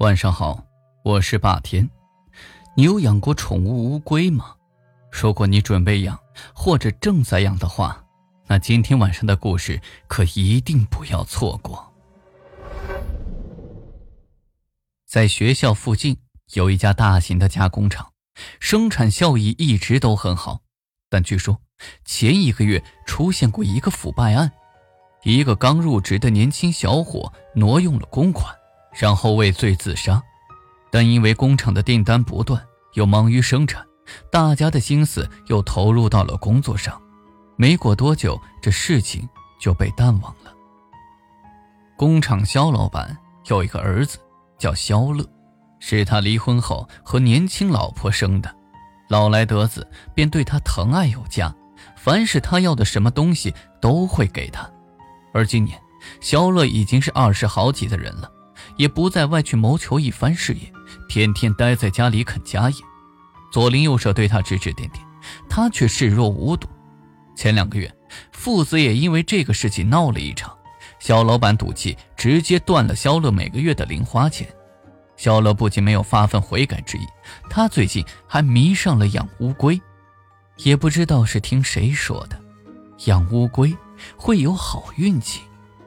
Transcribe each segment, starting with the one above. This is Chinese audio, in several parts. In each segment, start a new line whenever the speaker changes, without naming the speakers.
晚上好，我是霸天。你有养过宠物乌龟吗？如果你准备养或者正在养的话，那今天晚上的故事可一定不要错过。在学校附近有一家大型的加工厂，生产效益一直都很好，但据说前一个月出现过一个腐败案，一个刚入职的年轻小伙挪用了公款，然后畏罪自杀。但因为工厂的订单不断，又忙于生产，大家的心思又投入到了工作上，没过多久，这事情就被淡忘了。工厂肖老板有一个儿子。叫肖乐，是他离婚后和年轻老婆生的，老来得子便对他疼爱有加，凡是他要的什么东西都会给他。而今年，肖乐已经是二十好几的人了，也不在外去谋求一番事业，天天待在家里啃家业。左邻右舍对他指指点点，他却视若无睹。前两个月，父子也因为这个事情闹了一场。肖老板赌气，直接断了肖乐每个月的零花钱。肖乐不仅没有发愤悔改之意，他最近还迷上了养乌龟。也不知道是听谁说的，养乌龟会有好运气，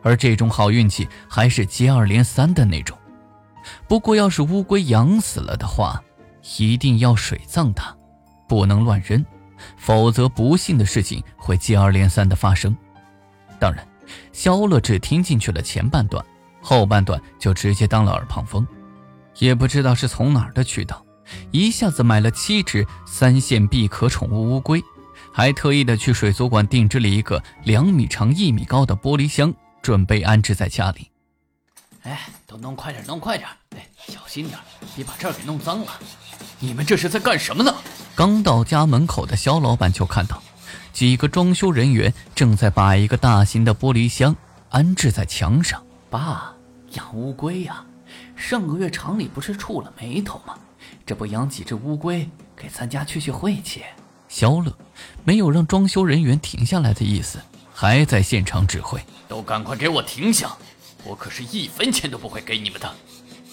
而这种好运气还是接二连三的那种。不过，要是乌龟养死了的话，一定要水葬它，不能乱扔，否则不幸的事情会接二连三的发生。当然。肖乐只听进去了前半段，后半段就直接当了耳旁风。也不知道是从哪儿的渠道，一下子买了七只三线闭壳宠物乌龟，还特意的去水族馆定制了一个两米长、一米高的玻璃箱，准备安置在家里。
哎，都弄快点，弄快点！哎，小心点，别把这儿给弄脏了。你们这是在干什么呢？
刚到家门口的肖老板就看到。几个装修人员正在把一个大型的玻璃箱安置在墙上。
爸，养乌龟呀？上个月厂里不是触了霉头吗？这不养几只乌龟给咱家去去晦气？
肖乐没有让装修人员停下来的意思，还在现场指挥：“
都赶快给我停下！我可是一分钱都不会给你们的。”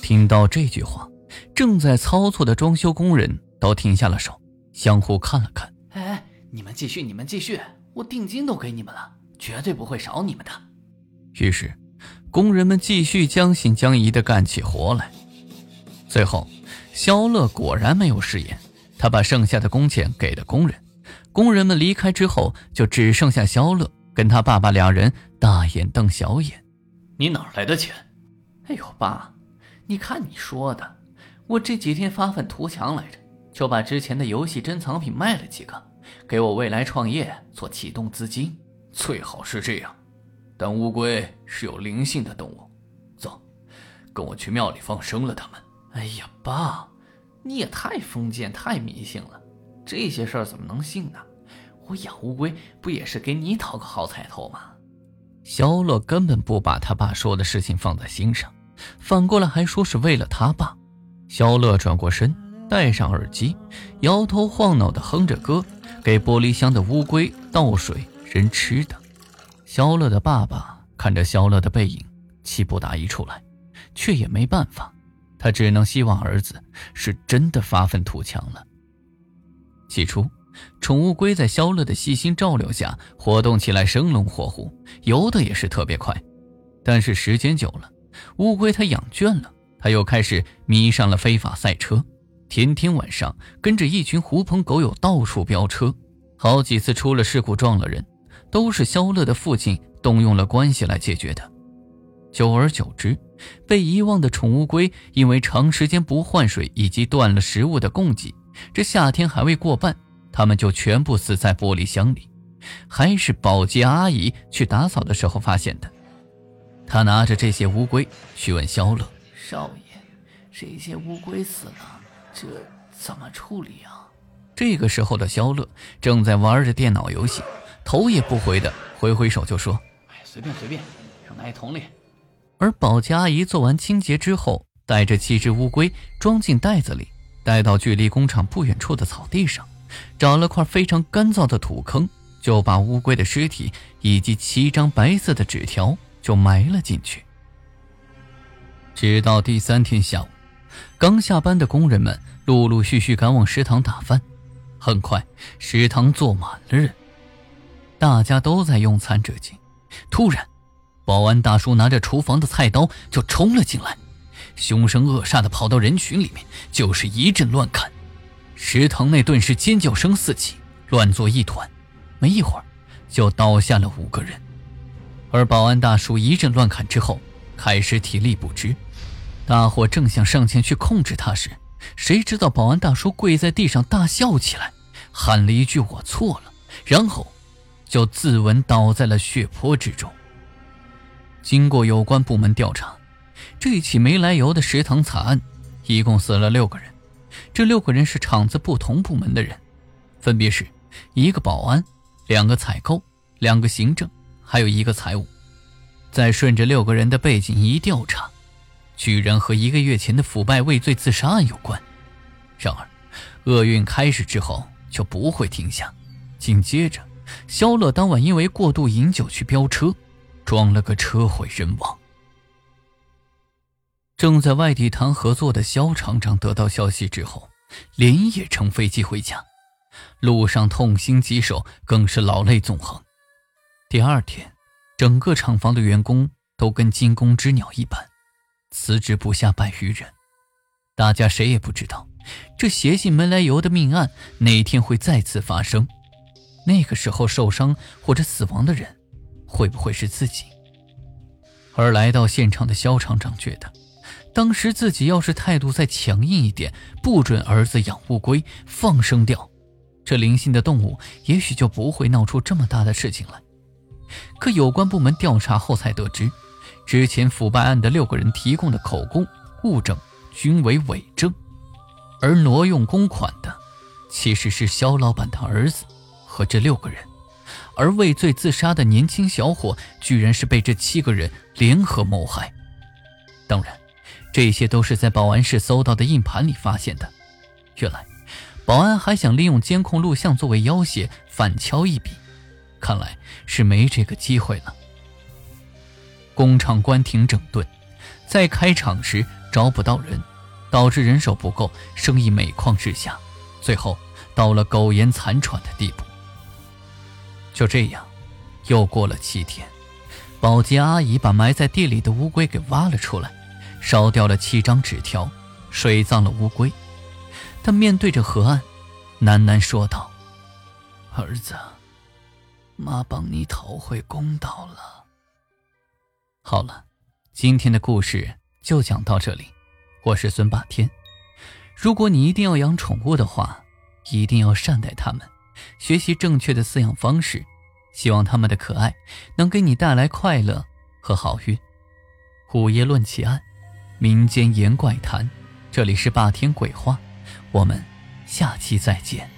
听到这句话，正在操作的装修工人都停下了手，相互看了看。
哎。你们继续，你们继续，我定金都给你们了，绝对不会少你们的。
于是，工人们继续将信将疑地干起活来。最后，肖乐果然没有食言，他把剩下的工钱给了工人。工人们离开之后，就只剩下肖乐跟他爸爸两人大眼瞪小眼：“
你哪来的钱？”“哎呦，爸，你看你说的，我这几天发愤图强来着，就把之前的游戏珍藏品卖了几个。”给我未来创业做启动资金，
最好是这样。但乌龟是有灵性的动物，走，跟我去庙里放生了它们。
哎呀，爸，你也太封建、太迷信了，这些事儿怎么能信呢？我养乌龟不也是给你讨个好彩头吗？
肖乐根本不把他爸说的事情放在心上，反过来还说是为了他爸。肖乐转过身，戴上耳机，摇头晃脑的哼着歌。给玻璃箱的乌龟倒水扔吃的，肖乐的爸爸看着肖乐的背影，气不打一处来，却也没办法，他只能希望儿子是真的发愤图强了。起初，宠物龟在肖乐的细心照料下活动起来生龙活虎，游的也是特别快。但是时间久了，乌龟它养倦了，它又开始迷上了非法赛车。天天晚上跟着一群狐朋狗友到处飙车，好几次出了事故撞了人，都是肖乐的父亲动用了关系来解决的。久而久之，被遗忘的宠物龟因为长时间不换水以及断了食物的供给，这夏天还未过半，它们就全部死在玻璃箱里。还是保洁阿姨去打扫的时候发现的。他拿着这些乌龟去问肖乐：“
少爷，这些乌龟死了。”这怎么处理啊？
这个时候的肖乐正在玩着电脑游戏，头也不回的挥挥手就说：“
哎，随便随便，扔垃圾桶里。”
而保洁阿姨做完清洁之后，带着七只乌龟装进袋子里，带到距离工厂不远处的草地上，找了块非常干燥的土坑，就把乌龟的尸体以及七张白色的纸条就埋了进去。直到第三天下午。刚下班的工人们陆陆续续赶往食堂打饭，很快食堂坐满了人，大家都在用餐之际。突然，保安大叔拿着厨房的菜刀就冲了进来，凶神恶煞的跑到人群里面，就是一阵乱砍。食堂内顿时尖叫声四起，乱作一团。没一会儿，就倒下了五个人。而保安大叔一阵乱砍之后，开始体力不支。大伙正想上前去控制他时，谁知道保安大叔跪在地上大笑起来，喊了一句“我错了”，然后就自刎倒在了血泊之中。经过有关部门调查，这起没来由的食堂惨案，一共死了六个人。这六个人是厂子不同部门的人，分别是一个保安、两个采购、两个行政，还有一个财务。再顺着六个人的背景一调查，居然和一个月前的腐败畏罪自杀案有关。然而，厄运开始之后就不会停下。紧接着，肖乐当晚因为过度饮酒去飙车，撞了个车毁人亡。正在外地谈合作的肖厂长得到消息之后，连夜乘飞机回家，路上痛心疾首，更是老泪纵横。第二天，整个厂房的员工都跟惊弓之鸟一般，辞职不下百余人。大家谁也不知道，这邪性没来由的命案哪天会再次发生。那个时候受伤或者死亡的人，会不会是自己？而来到现场的肖厂长觉得。当时自己要是态度再强硬一点，不准儿子养乌龟，放生掉这灵性的动物，也许就不会闹出这么大的事情来。可有关部门调查后才得知，之前腐败案的六个人提供的口供、物证均为伪证，而挪用公款的其实是肖老板的儿子和这六个人，而畏罪自杀的年轻小伙居然是被这七个人联合谋害。当然。这些都是在保安室搜到的硬盘里发现的。原来，保安还想利用监控录像作为要挟，反敲一笔，看来是没这个机会了。工厂关停整顿，在开厂时招不到人，导致人手不够，生意每况日下，最后到了苟延残喘的地步。就这样，又过了七天，保洁阿姨把埋在地里的乌龟给挖了出来。烧掉了七张纸条，水葬了乌龟。他面对着河岸，喃喃说道：“儿子，妈帮你讨回公道了。”好了，今天的故事就讲到这里。我是孙霸天。如果你一定要养宠物的话，一定要善待它们，学习正确的饲养方式，希望它们的可爱能给你带来快乐和好运。午夜论奇案。民间言怪谈，这里是霸天鬼话，我们下期再见。